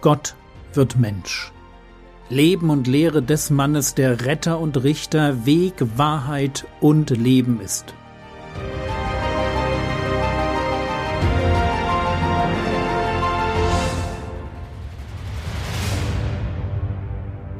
Gott wird Mensch. Leben und Lehre des Mannes, der Retter und Richter, Weg, Wahrheit und Leben ist.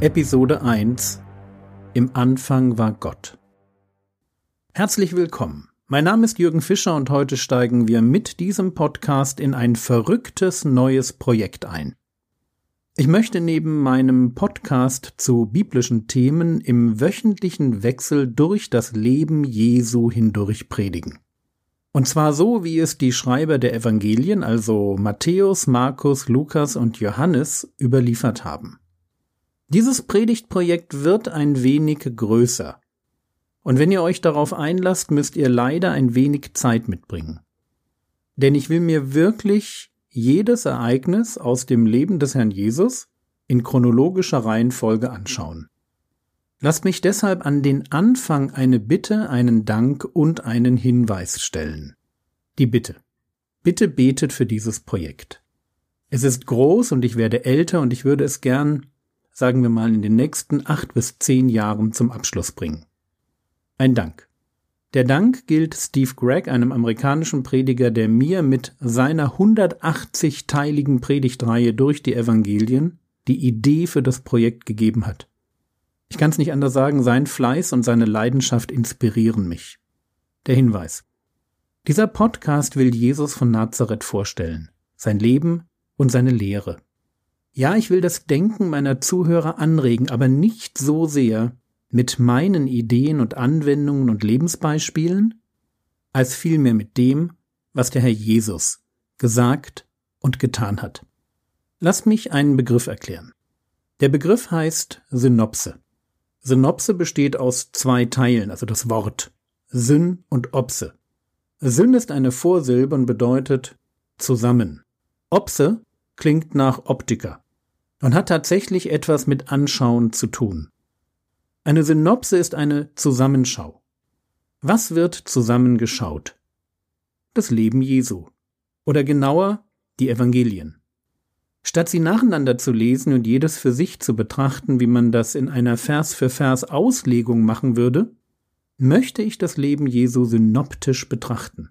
Episode 1 Im Anfang war Gott. Herzlich willkommen. Mein Name ist Jürgen Fischer und heute steigen wir mit diesem Podcast in ein verrücktes neues Projekt ein. Ich möchte neben meinem Podcast zu biblischen Themen im wöchentlichen Wechsel durch das Leben Jesu hindurch predigen. Und zwar so, wie es die Schreiber der Evangelien, also Matthäus, Markus, Lukas und Johannes, überliefert haben. Dieses Predigtprojekt wird ein wenig größer. Und wenn ihr euch darauf einlasst, müsst ihr leider ein wenig Zeit mitbringen. Denn ich will mir wirklich jedes Ereignis aus dem Leben des Herrn Jesus in chronologischer Reihenfolge anschauen. Lasst mich deshalb an den Anfang eine Bitte, einen Dank und einen Hinweis stellen. Die Bitte. Bitte betet für dieses Projekt. Es ist groß und ich werde älter und ich würde es gern, sagen wir mal, in den nächsten acht bis zehn Jahren zum Abschluss bringen. Ein Dank. Der Dank gilt Steve Gregg, einem amerikanischen Prediger, der mir mit seiner 180-teiligen Predigtreihe durch die Evangelien die Idee für das Projekt gegeben hat. Ich kann es nicht anders sagen, sein Fleiß und seine Leidenschaft inspirieren mich. Der Hinweis. Dieser Podcast will Jesus von Nazareth vorstellen, sein Leben und seine Lehre. Ja, ich will das Denken meiner Zuhörer anregen, aber nicht so sehr, mit meinen Ideen und Anwendungen und Lebensbeispielen, als vielmehr mit dem, was der Herr Jesus gesagt und getan hat. Lass mich einen Begriff erklären. Der Begriff heißt Synopse. Synopse besteht aus zwei Teilen, also das Wort Syn und Opse. Syn ist eine Vorsilbe und bedeutet zusammen. Opse klingt nach Optiker und hat tatsächlich etwas mit Anschauen zu tun. Eine Synopse ist eine Zusammenschau. Was wird zusammengeschaut? Das Leben Jesu. Oder genauer, die Evangelien. Statt sie nacheinander zu lesen und jedes für sich zu betrachten, wie man das in einer Vers für Vers Auslegung machen würde, möchte ich das Leben Jesu synoptisch betrachten.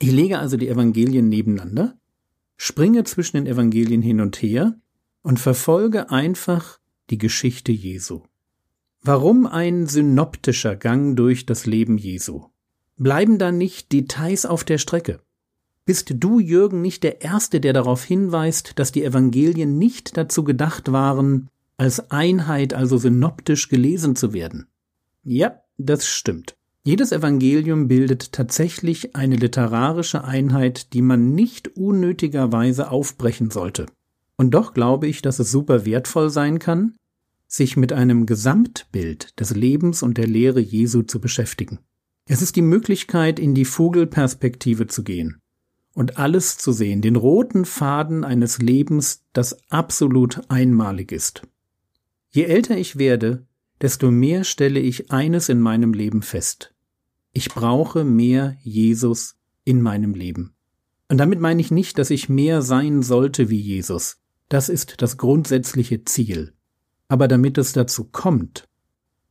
Ich lege also die Evangelien nebeneinander, springe zwischen den Evangelien hin und her und verfolge einfach die Geschichte Jesu. Warum ein synoptischer Gang durch das Leben Jesu? Bleiben da nicht Details auf der Strecke? Bist du, Jürgen, nicht der Erste, der darauf hinweist, dass die Evangelien nicht dazu gedacht waren, als Einheit, also synoptisch gelesen zu werden? Ja, das stimmt. Jedes Evangelium bildet tatsächlich eine literarische Einheit, die man nicht unnötigerweise aufbrechen sollte. Und doch glaube ich, dass es super wertvoll sein kann, sich mit einem Gesamtbild des Lebens und der Lehre Jesu zu beschäftigen. Es ist die Möglichkeit, in die Vogelperspektive zu gehen und alles zu sehen, den roten Faden eines Lebens, das absolut einmalig ist. Je älter ich werde, desto mehr stelle ich eines in meinem Leben fest. Ich brauche mehr Jesus in meinem Leben. Und damit meine ich nicht, dass ich mehr sein sollte wie Jesus. Das ist das grundsätzliche Ziel. Aber damit es dazu kommt,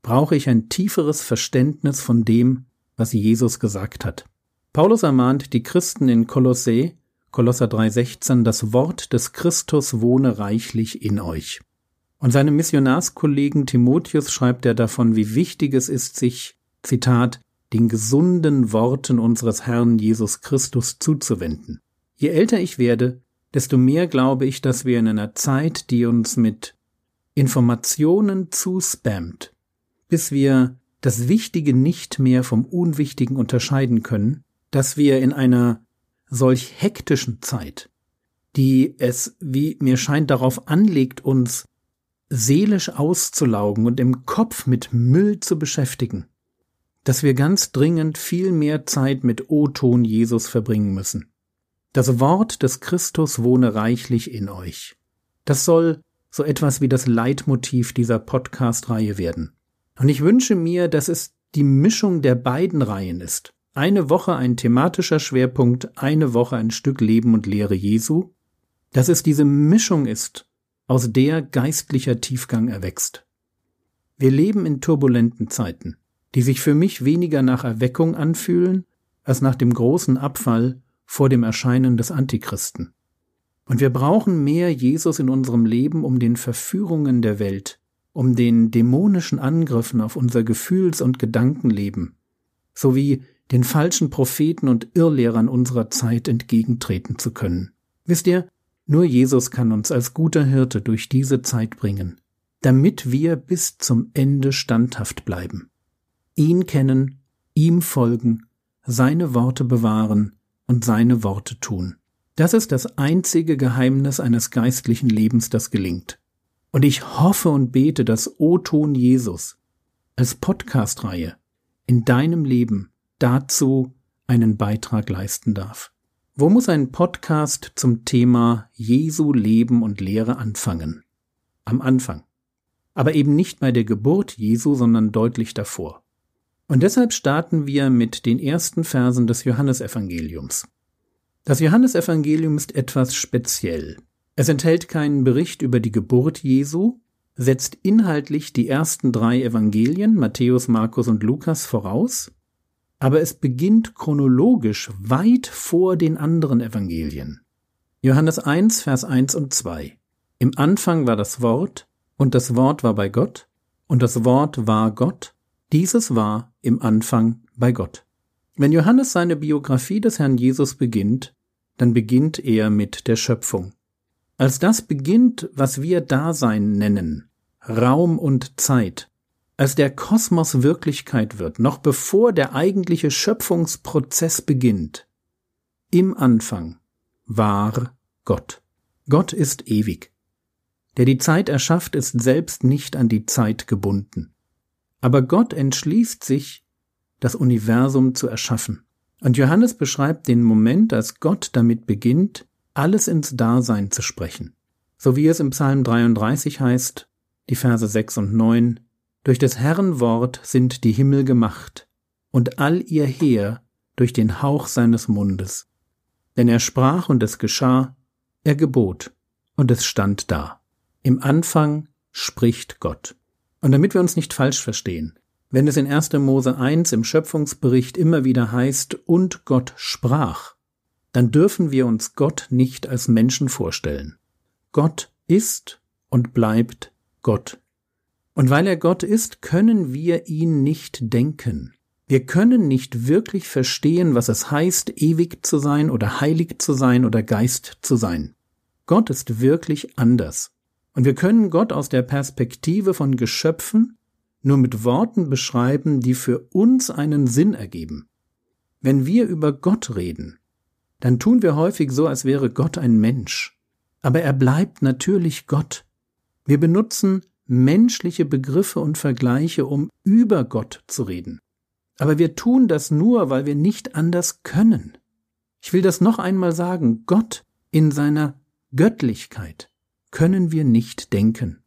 brauche ich ein tieferes Verständnis von dem, was Jesus gesagt hat. Paulus ermahnt die Christen in Kolossä, Kolosser 3,16, das Wort des Christus wohne reichlich in euch. Und seinem Missionarskollegen Timotheus schreibt er davon, wie wichtig es ist, sich, Zitat, den gesunden Worten unseres Herrn Jesus Christus zuzuwenden. Je älter ich werde, desto mehr glaube ich, dass wir in einer Zeit, die uns mit Informationen zuspammt, bis wir das Wichtige nicht mehr vom Unwichtigen unterscheiden können, dass wir in einer solch hektischen Zeit, die es, wie mir scheint, darauf anlegt, uns seelisch auszulaugen und im Kopf mit Müll zu beschäftigen, dass wir ganz dringend viel mehr Zeit mit O-Ton Jesus verbringen müssen. Das Wort des Christus wohne reichlich in euch. Das soll so etwas wie das Leitmotiv dieser Podcast-Reihe werden. Und ich wünsche mir, dass es die Mischung der beiden Reihen ist. Eine Woche ein thematischer Schwerpunkt, eine Woche ein Stück Leben und Lehre Jesu. Dass es diese Mischung ist aus der geistlicher Tiefgang erwächst. Wir leben in turbulenten Zeiten, die sich für mich weniger nach Erweckung anfühlen, als nach dem großen Abfall vor dem Erscheinen des Antichristen. Und wir brauchen mehr Jesus in unserem Leben, um den Verführungen der Welt, um den dämonischen Angriffen auf unser Gefühls- und Gedankenleben, sowie den falschen Propheten und Irrlehrern unserer Zeit entgegentreten zu können. Wisst ihr, nur Jesus kann uns als guter Hirte durch diese Zeit bringen, damit wir bis zum Ende standhaft bleiben. Ihn kennen, ihm folgen, seine Worte bewahren und seine Worte tun. Das ist das einzige Geheimnis eines geistlichen Lebens, das gelingt. Und ich hoffe und bete, dass O-Ton Jesus als Podcast-Reihe in deinem Leben dazu einen Beitrag leisten darf. Wo muss ein Podcast zum Thema Jesu Leben und Lehre anfangen? Am Anfang. Aber eben nicht bei der Geburt Jesu, sondern deutlich davor. Und deshalb starten wir mit den ersten Versen des Johannesevangeliums. Das Johannesevangelium ist etwas speziell. Es enthält keinen Bericht über die Geburt Jesu, setzt inhaltlich die ersten drei Evangelien, Matthäus, Markus und Lukas, voraus, aber es beginnt chronologisch weit vor den anderen Evangelien. Johannes 1, Vers 1 und 2. Im Anfang war das Wort, und das Wort war bei Gott, und das Wort war Gott, dieses war im Anfang bei Gott. Wenn Johannes seine Biografie des Herrn Jesus beginnt, dann beginnt er mit der Schöpfung. Als das beginnt, was wir Dasein nennen, Raum und Zeit, als der Kosmos Wirklichkeit wird, noch bevor der eigentliche Schöpfungsprozess beginnt. Im Anfang war Gott. Gott ist ewig. Der die Zeit erschafft, ist selbst nicht an die Zeit gebunden. Aber Gott entschließt sich, das Universum zu erschaffen. Und Johannes beschreibt den Moment, als Gott damit beginnt, alles ins Dasein zu sprechen. So wie es im Psalm 33 heißt, die Verse 6 und 9, durch des Herrn Wort sind die Himmel gemacht, und all ihr Heer durch den Hauch seines Mundes. Denn er sprach und es geschah, er gebot und es stand da. Im Anfang spricht Gott. Und damit wir uns nicht falsch verstehen, wenn es in 1. Mose 1 im Schöpfungsbericht immer wieder heißt, und Gott sprach, dann dürfen wir uns Gott nicht als Menschen vorstellen. Gott ist und bleibt Gott. Und weil er Gott ist, können wir ihn nicht denken. Wir können nicht wirklich verstehen, was es heißt, ewig zu sein oder heilig zu sein oder Geist zu sein. Gott ist wirklich anders. Und wir können Gott aus der Perspektive von Geschöpfen nur mit Worten beschreiben, die für uns einen Sinn ergeben. Wenn wir über Gott reden, dann tun wir häufig so, als wäre Gott ein Mensch. Aber er bleibt natürlich Gott. Wir benutzen menschliche Begriffe und Vergleiche, um über Gott zu reden. Aber wir tun das nur, weil wir nicht anders können. Ich will das noch einmal sagen, Gott in seiner Göttlichkeit können wir nicht denken.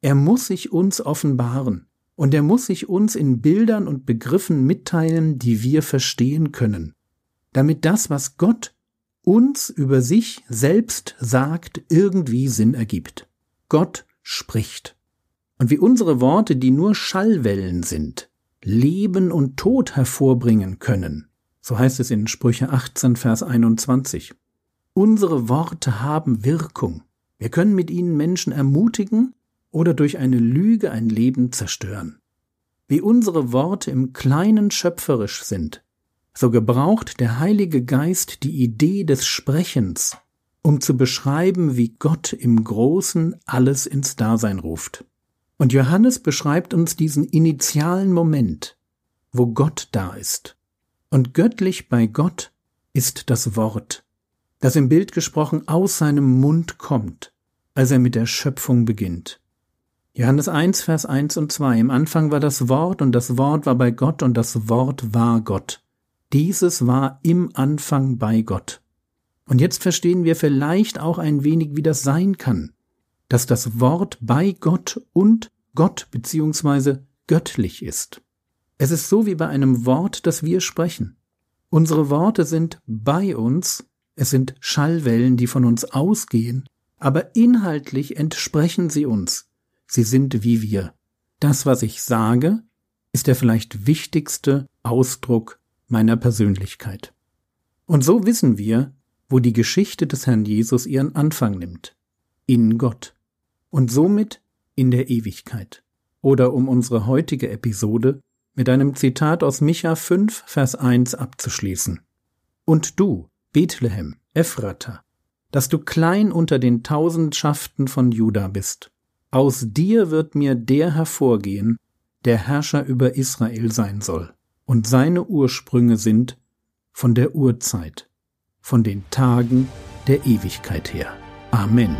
Er muss sich uns offenbaren, und er muss sich uns in Bildern und Begriffen mitteilen, die wir verstehen können, damit das, was Gott uns über sich selbst sagt, irgendwie Sinn ergibt. Gott spricht und wie unsere Worte, die nur Schallwellen sind, Leben und Tod hervorbringen können. So heißt es in Sprüche 18, Vers 21. Unsere Worte haben Wirkung. Wir können mit ihnen Menschen ermutigen oder durch eine Lüge ein Leben zerstören. Wie unsere Worte im Kleinen schöpferisch sind, so gebraucht der Heilige Geist die Idee des Sprechens, um zu beschreiben, wie Gott im Großen alles ins Dasein ruft. Und Johannes beschreibt uns diesen initialen Moment, wo Gott da ist. Und göttlich bei Gott ist das Wort, das im Bild gesprochen aus seinem Mund kommt, als er mit der Schöpfung beginnt. Johannes 1, Vers 1 und 2. Im Anfang war das Wort und das Wort war bei Gott und das Wort war Gott. Dieses war im Anfang bei Gott. Und jetzt verstehen wir vielleicht auch ein wenig, wie das sein kann dass das Wort bei Gott und Gott beziehungsweise göttlich ist. Es ist so wie bei einem Wort, das wir sprechen. Unsere Worte sind bei uns, es sind Schallwellen, die von uns ausgehen, aber inhaltlich entsprechen sie uns. Sie sind wie wir. Das, was ich sage, ist der vielleicht wichtigste Ausdruck meiner Persönlichkeit. Und so wissen wir, wo die Geschichte des Herrn Jesus ihren Anfang nimmt. In Gott. Und somit in der Ewigkeit. Oder um unsere heutige Episode mit einem Zitat aus Micha 5, Vers 1 abzuschließen. Und du, Bethlehem, Ephrata, dass du klein unter den Tausendschaften von Juda bist. Aus dir wird mir der hervorgehen, der Herrscher über Israel sein soll, und seine Ursprünge sind von der Urzeit, von den Tagen der Ewigkeit her. Amen.